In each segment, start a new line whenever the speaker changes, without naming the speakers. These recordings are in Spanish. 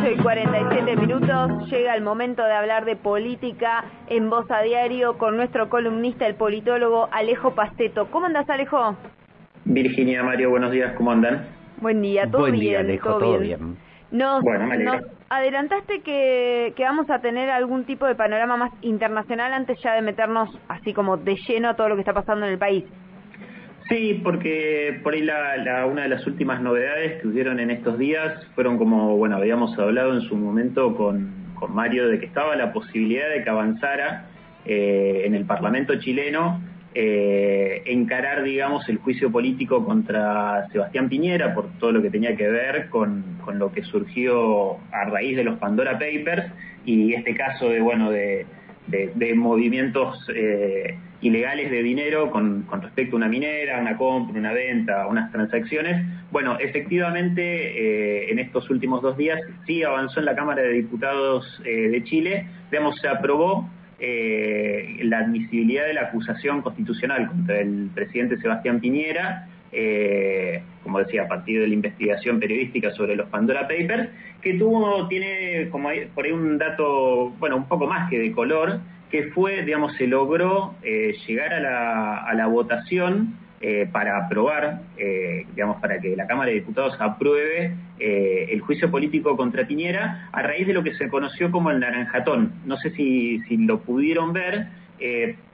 8 y 47 minutos llega el momento de hablar de política en Voz a Diario con nuestro columnista, el politólogo Alejo Pasteto. ¿Cómo andas, Alejo?
Virginia, Mario, buenos días, ¿cómo andan?
Buen día, todo
Buen
bien.
día, Alejo, todo bien.
Nos,
Bueno, me
nos adelantaste que, que vamos a tener algún tipo de panorama más internacional antes ya de meternos así como de lleno a todo lo que está pasando en el país.
Sí, porque por ahí la, la- una de las últimas novedades que hubieron en estos días fueron como, bueno, habíamos hablado en su momento con, con Mario de que estaba la posibilidad de que avanzara eh, en el Parlamento chileno eh, encarar, digamos, el juicio político contra Sebastián Piñera por todo lo que tenía que ver con, con lo que surgió a raíz de los Pandora Papers y este caso de, bueno, de, de, de movimientos eh, ilegales de dinero con, con respecto a una minera, una compra, una venta, unas transacciones. Bueno, efectivamente, eh, en estos últimos dos días sí avanzó en la Cámara de Diputados eh, de Chile, digamos, se aprobó eh, la admisibilidad de la acusación constitucional contra el presidente Sebastián Piñera, eh, como decía, a partir de la investigación periodística sobre los Pandora Papers, que tuvo, tiene como por ahí un dato, bueno, un poco más que de color, que fue, digamos, se logró eh, llegar a la, a la votación eh, para aprobar, eh, digamos, para que la Cámara de Diputados apruebe el juicio político contra Piñera a raíz de lo que se conoció como el naranjatón. No sé si, lo pudieron ver,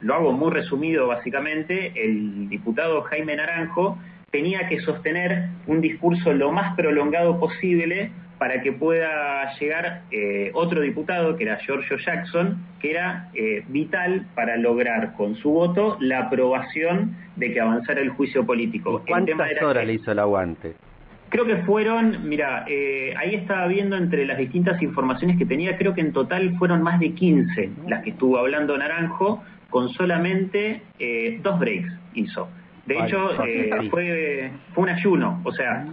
lo hago muy resumido básicamente, el diputado Jaime Naranjo tenía que sostener un discurso lo más prolongado posible para que pueda llegar eh, otro diputado, que era Giorgio Jackson, que era eh, vital para lograr con su voto la aprobación de que avanzara el juicio político. El
¿Cuántas
tema era
horas
que-
le hizo el aguante?
Creo que fueron, mira, eh, ahí estaba viendo entre las distintas informaciones que tenía, creo que en total fueron más de 15 las que estuvo hablando Naranjo, con solamente eh, dos breaks hizo. De hecho, eh, fue, fue un ayuno, o sea,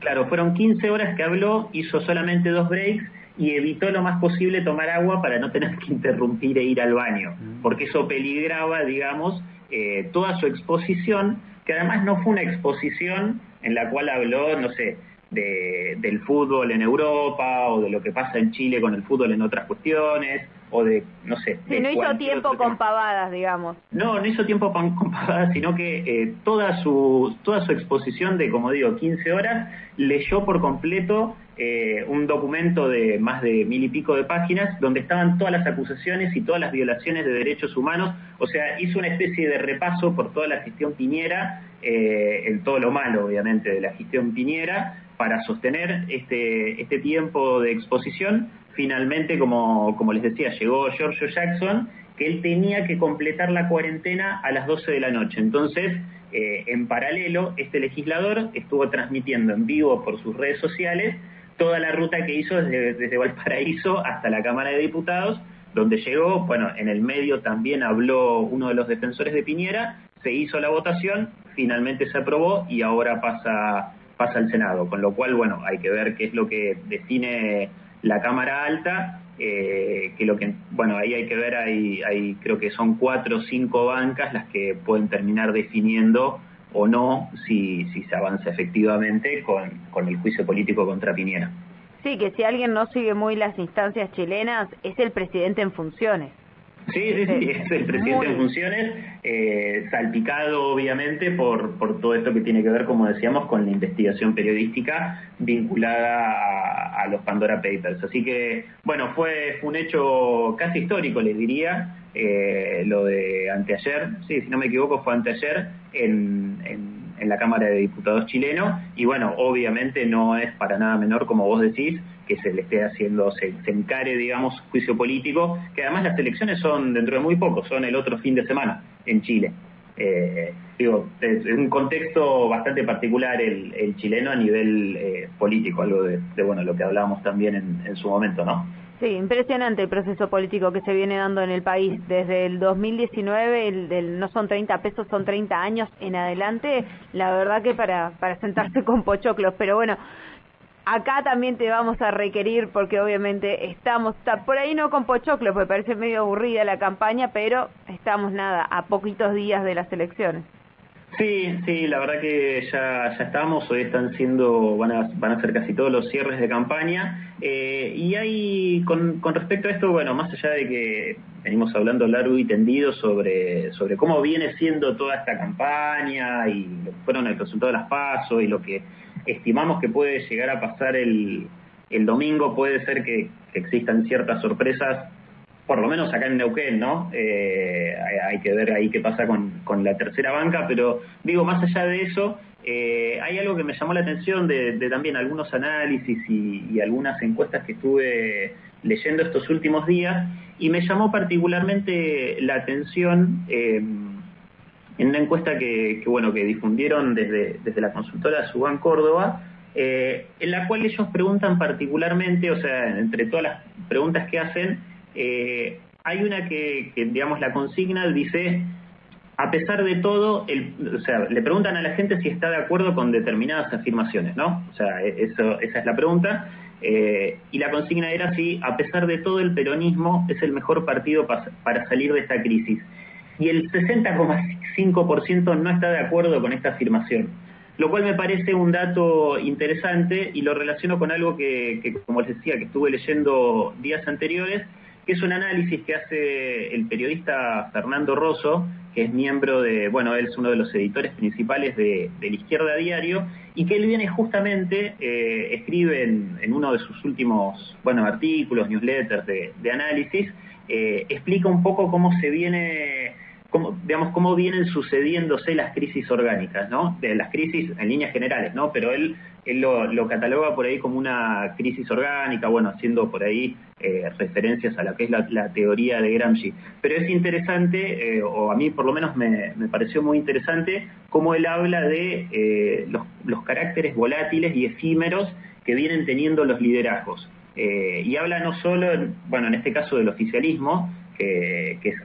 claro, fueron 15 horas que habló, hizo solamente dos breaks y evitó lo más posible tomar agua para no tener que interrumpir e ir al baño, porque eso peligraba, digamos, eh, toda su exposición, que además no fue una exposición en la cual habló, no sé, de, del fútbol en Europa o de lo que pasa en Chile con el fútbol en otras cuestiones o de, no sé.
Sí,
de
no hizo tiempo con
tema.
pavadas, digamos.
No, no hizo tiempo con pavadas, sino que eh, toda su toda su exposición de, como digo, 15 horas, leyó por completo eh, un documento de más de mil y pico de páginas donde estaban todas las acusaciones y todas las violaciones de derechos humanos. O sea, hizo una especie de repaso por toda la gestión Piñera, eh, en todo lo malo, obviamente, de la gestión Piñera, para sostener este, este tiempo de exposición. Finalmente, como, les decía, llegó Giorgio Jackson, que él tenía que completar la cuarentena a las 12 de la noche. Entonces, eh, en paralelo, este legislador estuvo transmitiendo en vivo por sus redes sociales toda la ruta que hizo desde, desde Valparaíso hasta la Cámara de Diputados, donde llegó, bueno, en el medio también habló uno de los defensores de Piñera, se hizo la votación, finalmente se aprobó y ahora pasa, pasa al Senado, con lo cual, bueno, hay que ver qué es lo que define la Cámara Alta, eh, que lo que, bueno, ahí hay que ver, hay, hay creo que son cuatro o cinco bancas las que pueden terminar definiendo o no si, si se avanza efectivamente con, con el juicio político contra Piñera.
Sí, que si alguien no sigue muy las instancias chilenas, es el presidente en funciones.
Sí, sí, sí, es el presidente en funciones, eh, salpicado obviamente por, por todo esto que tiene que ver, como decíamos, con la investigación periodística vinculada a, a los Pandora Papers. Así que, bueno, fue, fue un hecho casi histórico, les diría, eh, lo de anteayer, sí, si no me equivoco, fue anteayer en, en, la Cámara de Diputados chileno, y bueno, obviamente no es para nada menor, como vos decís, que se le esté haciendo, se, encare, digamos, juicio político, que además las elecciones son dentro de muy poco, son el otro fin de semana en Chile. Eh, digo, es un contexto bastante particular el, chileno a nivel eh, político, algo de, bueno, lo que hablábamos también en su momento, ¿no?
Sí, impresionante el proceso político que se viene dando en el país. Desde el 2019, el, no son 30 pesos, son 30 años en adelante. La verdad que para, para sentarse con pochoclos. Pero bueno, acá también te vamos a requerir porque obviamente estamos, ta- por ahí no con pochoclos, porque parece medio aburrida la campaña, pero estamos nada, a poquitos días de las elecciones.
Sí, sí, la verdad que ya, ya estamos, hoy están siendo, van a, van a ser casi todos los cierres de campaña. Eh, y hay, con, con respecto a esto, bueno, más allá de que venimos hablando largo y tendido sobre, sobre cómo viene siendo toda esta campaña y fueron el resultado de las pasos y lo que estimamos que puede llegar a pasar el, el domingo, puede ser que existan ciertas sorpresas por lo menos acá en Neuquén, ¿no? Eh, hay, que ver ahí qué pasa con, con, la tercera banca, pero digo, más allá de eso, eh, hay algo que me llamó la atención de, también algunos análisis y, algunas encuestas que estuve leyendo estos últimos días, y me llamó particularmente la atención eh, en una encuesta que, bueno, que difundieron desde, desde la consultora Subán Córdoba, en la cual ellos preguntan particularmente, o sea, entre todas las preguntas que hacen, eh, hay una que, digamos, la consigna dice, a pesar de todo, o sea, le preguntan a la gente si está de acuerdo con determinadas afirmaciones, ¿no? O sea, e, eso, esa es la pregunta. Eh, y la consigna era si, a pesar de todo, el peronismo es el mejor partido para salir de esta crisis. Y el 60,5% no está de acuerdo con esta afirmación lo cual me parece un dato interesante y lo relaciono con algo que, que, como les decía, que estuve leyendo días anteriores, es un análisis que hace el periodista Fernando Rosso, que es miembro de, bueno, él es uno de los editores principales de, La Izquierda Diario, y que él viene justamente, eh, escribe en, uno de sus últimos, bueno, artículos, newsletters de, análisis, eh, explica un poco cómo se viene cómo, cómo vienen sucediéndose las crisis orgánicas, ¿no? De las crisis en líneas generales, ¿no? Pero él, lo, cataloga por ahí como una crisis orgánica, bueno, haciendo por ahí eh, referencias a lo que es la, teoría de Gramsci. Pero es interesante, eh, o a mí por lo menos me, pareció muy interesante, cómo él habla de eh, los, caracteres volátiles y efímeros que vienen teniendo los liderazgos. y habla no solo, bueno, en este caso del oficialismo, que, que es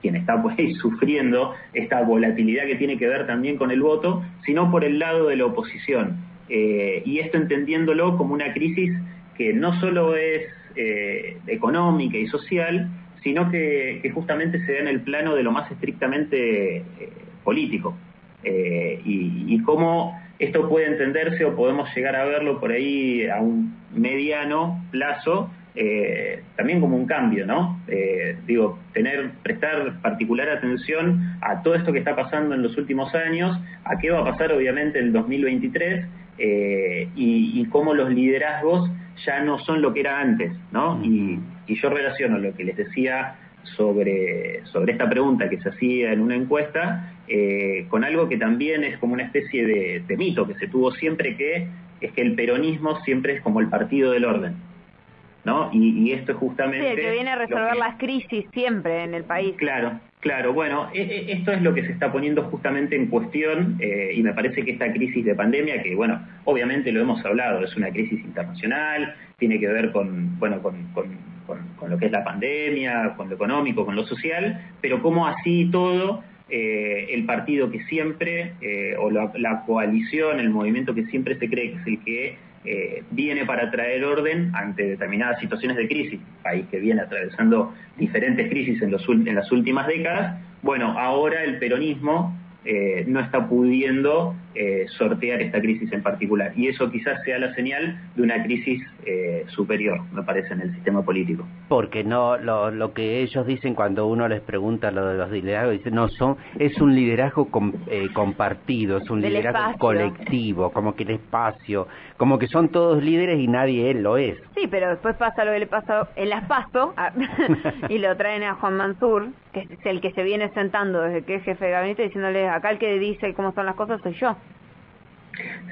quien está pues, sufriendo esta volatilidad que tiene que ver también con el voto, sino por el lado de la oposición. Eh, y esto entendiéndolo como una crisis que no solo es eh, económica y social, sino que, justamente se da en el plano de lo más estrictamente eh, político. y, y cómo esto puede entenderse o podemos llegar a verlo por ahí a un mediano plazo eh, también como un cambio, ¿no? Eh, digo, tener, prestar particular atención a todo esto que está pasando en los últimos años, a qué va a pasar obviamente en el 2023 eh, y, cómo los liderazgos ya no son lo que era antes, ¿no? Y, yo relaciono lo que les decía sobre, sobre esta pregunta que se hacía en una encuesta con algo que también es como una especie de mito que se tuvo siempre que es que el peronismo siempre es como el partido del orden. ¿No? Y, esto es justamente...
Sí, que viene a resolver las crisis siempre en el país.
Claro, claro. Bueno, e, e, esto es lo que se está poniendo justamente en cuestión eh, y me parece que esta crisis de pandemia, que bueno, obviamente lo hemos hablado, es una crisis internacional, tiene que ver con, bueno, con, con, lo que es la pandemia, con lo económico, con lo social, pero como así todo... Eh, el partido que siempre, eh, o la, la coalición, el movimiento que siempre se cree que es el que eh, viene para traer orden ante determinadas situaciones de crisis, país que viene atravesando diferentes crisis en, las últimas décadas, bueno, ahora el peronismo eh, no está pudiendo eh, sortear esta crisis en particular. Y eso quizás sea la señal de una crisis eh, superior, me parece, en el sistema político.
Porque no lo, lo que ellos dicen cuando uno les pregunta lo de los liderazgos, dicen, no, son es un liderazgo compartido, es un liderazgo colectivo, como que el espacio, como que son todos líderes y nadie él lo es.
Sí, pero después pasa lo que le pasó en las PASO y lo traen a Juan Mansur, que es el que se viene sentando desde que es jefe de gabinete, diciéndole acá el que dice cómo son las cosas soy yo.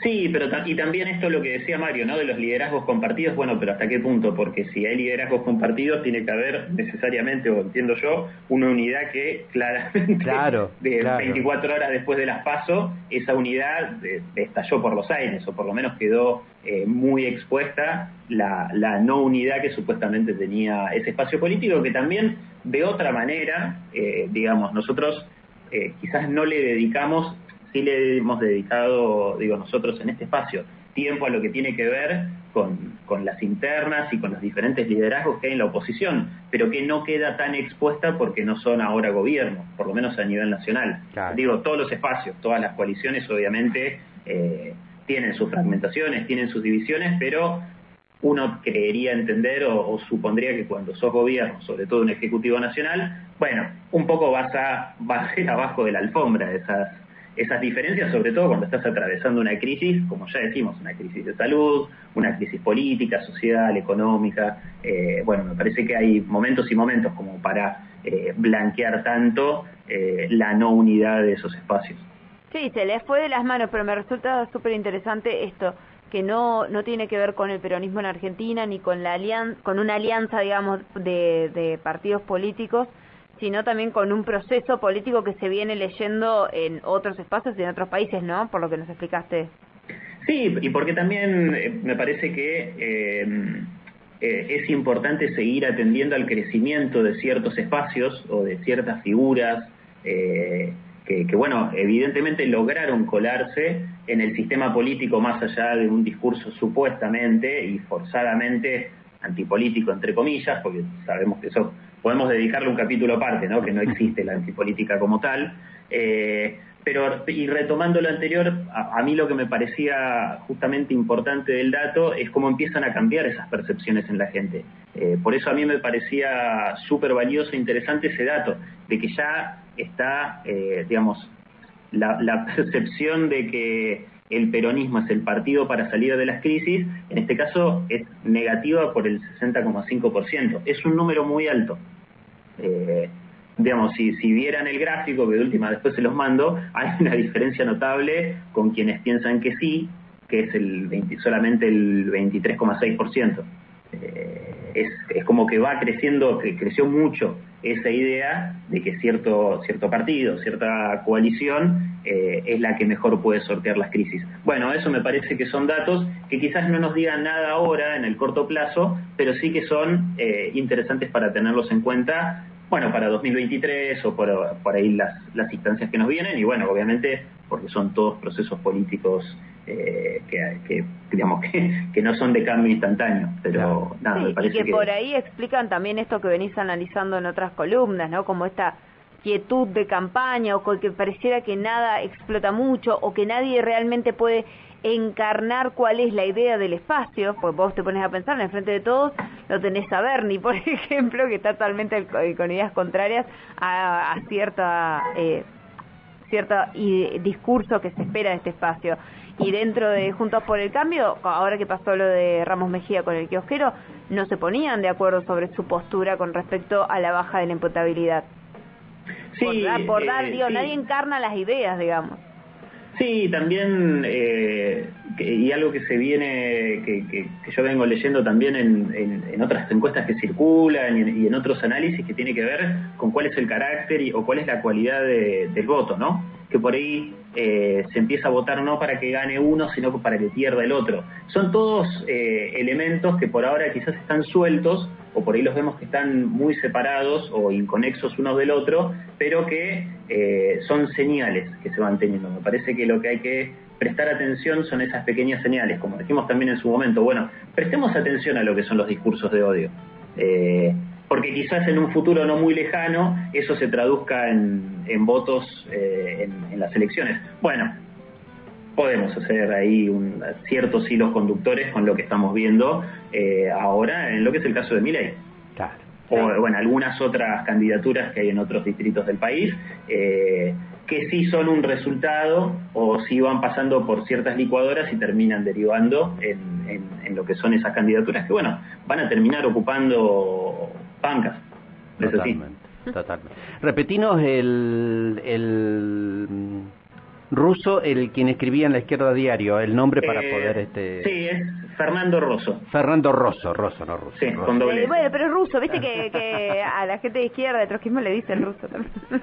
Sí, pero y también esto lo que decía Mario, ¿no? De los liderazgos compartidos, bueno, pero ¿hasta qué punto? Porque si hay liderazgos compartidos, tiene que haber necesariamente, o entiendo yo, una unidad que claramente,
claro,
de 24 horas después de las PASO, esa unidad eh, estalló por los aires, o por lo menos quedó eh, muy expuesta la, la, no unidad que supuestamente tenía ese espacio político, que también, de otra manera, eh, digamos, nosotros eh, quizás no le dedicamos, sí le hemos dedicado, digo nosotros en este espacio, tiempo a lo que tiene que ver con, con las internas y con los diferentes liderazgos que hay en la oposición, pero que no queda tan expuesta porque no son ahora gobierno, por lo menos a nivel nacional. Digo, todos los espacios, todas las coaliciones obviamente eh, tienen sus fragmentaciones, tienen sus divisiones, pero uno creería entender o, supondría que cuando sos gobierno, sobre todo un ejecutivo nacional, bueno, un poco vas a, vas a ir abajo de la alfombra esas esas diferencias, sobre todo cuando estás atravesando una crisis, como ya decimos, una crisis de salud, una crisis política, social, económica. Eh, bueno, me parece que hay momentos y momentos como para eh, blanquear tanto eh, la no unidad de esos espacios.
Sí, se les fue de las manos, pero me resulta súper interesante esto que no no tiene que ver con el peronismo en Argentina ni con la alianza, con una alianza digamos de, de partidos políticos sino también con un proceso político que se viene leyendo en otros espacios y en otros países, ¿no? Por lo que nos explicaste.
Sí, y porque también eh, me parece que eh, eh, es importante seguir atendiendo al crecimiento de ciertos espacios o de ciertas figuras que, que, bueno, evidentemente lograron colarse en el sistema político más allá de un discurso supuestamente y forzadamente antipolítico, entre comillas, porque sabemos que eso podemos dedicarle un capítulo aparte, ¿no? que no existe la antipolítica como tal. Eh, pero, y retomando lo anterior, a, mí lo que me parecía justamente importante del dato es cómo empiezan a cambiar esas percepciones en la gente. Eh, por eso a mí me parecía súper valioso e interesante ese dato, de que ya está, eh, digamos, la percepción de que el peronismo es el partido para salir de las crisis, en este caso es negativa por el 60,5%. Es un número muy alto. Eh, digamos, si, si vieran el gráfico, que de última después se los mando, hay una diferencia notable con quienes piensan que sí, que es el solamente el 23,6%. Eh, es, es como que va creciendo, que creció mucho esa idea de que cierto, cierto partido, cierta coalición eh, es la que mejor puede sortear las crisis. Bueno, eso me parece que son datos que quizás no nos digan nada ahora en el corto plazo, pero sí que son eh, interesantes para tenerlos en cuenta, bueno, para 2023 o por, por ahí las, las instancias que nos vienen y bueno, obviamente porque son todos procesos políticos eh, que, digamos que, no son de cambio instantáneo, pero nada, me parece
y que, por ahí explican también esto que venís analizando en otras columnas, ¿no? Como esta quietud de campaña o que pareciera que nada explota mucho o que nadie realmente puede encarnar cuál es la idea del espacio, pues vos te pones a pensar en el frente de todos, lo tenés a Bernie, por ejemplo, que está totalmente con ideas contrarias a, cierta eh, cierto discurso que se espera de este espacio y dentro de Juntos por el Cambio, ahora que pasó lo de Ramos Mejía con el kiosquero, no se ponían de acuerdo sobre su postura con respecto a la baja de la imputabilidad. Sí, por, dar, eh, nadie encarna las ideas, digamos.
Sí, también, eh, y algo que se viene, que, que, yo vengo leyendo también en, en, otras encuestas que circulan y en, otros análisis que tiene que ver con cuál es el carácter y, o cuál es la cualidad del voto, ¿no? Que por ahí eh, se empieza a votar no para que gane uno, sino para que pierda el otro. Son todos eh, elementos que por ahora quizás están sueltos, o por ahí los vemos que están muy separados o inconexos uno del otro, pero que eh, son señales que se van teniendo. Me parece que lo que hay que prestar atención son esas pequeñas señales, como dijimos también en su momento. Bueno, prestemos atención a lo que son los discursos de odio porque quizás en un futuro no muy lejano eso se traduzca en, en votos eh, en, las elecciones. Bueno, podemos hacer ahí un, ciertos hilos conductores con lo que estamos viendo eh, ahora en lo que es el caso de Miley. O bueno, algunas otras candidaturas que hay en otros distritos del país, eh, que sí son un resultado o sí van pasando por ciertas licuadoras y terminan derivando en, en, lo que son esas candidaturas que, bueno, van a terminar ocupando bancas.
Totalmente, totalmente. Repetinos el, el ruso, el quien escribía en la izquierda diario, el nombre para eh, poder este.
Sí, es Fernando Rosso.
Fernando Rosso, Rosso, no ruso.
Sí, con doble.
Eh, bueno, pero es ruso, viste que, que a la gente de izquierda de trotskismo le dicen ruso también. no,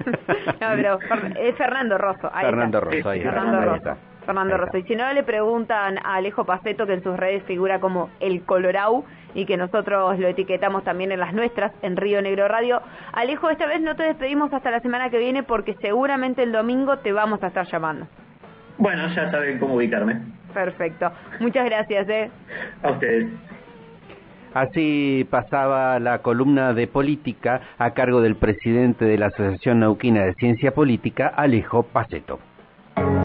pero es Fernando Rosso.
Fernando Rosso, ahí
Fernando Rosso. Fernando Rosso. Y si no, le preguntan a Alejo Paceto, que en sus redes figura como el Colorau, y que nosotros lo etiquetamos también en las nuestras, en Río Negro Radio. Alejo, esta vez no te despedimos hasta la semana que viene porque seguramente el domingo te vamos a estar llamando.
Bueno, ya saben cómo ubicarme.
Perfecto. Muchas gracias. ¿eh?
A ustedes.
Así pasaba la columna de política a cargo del presidente de la Asociación Nauquina de Ciencia Política, Alejo Paceto.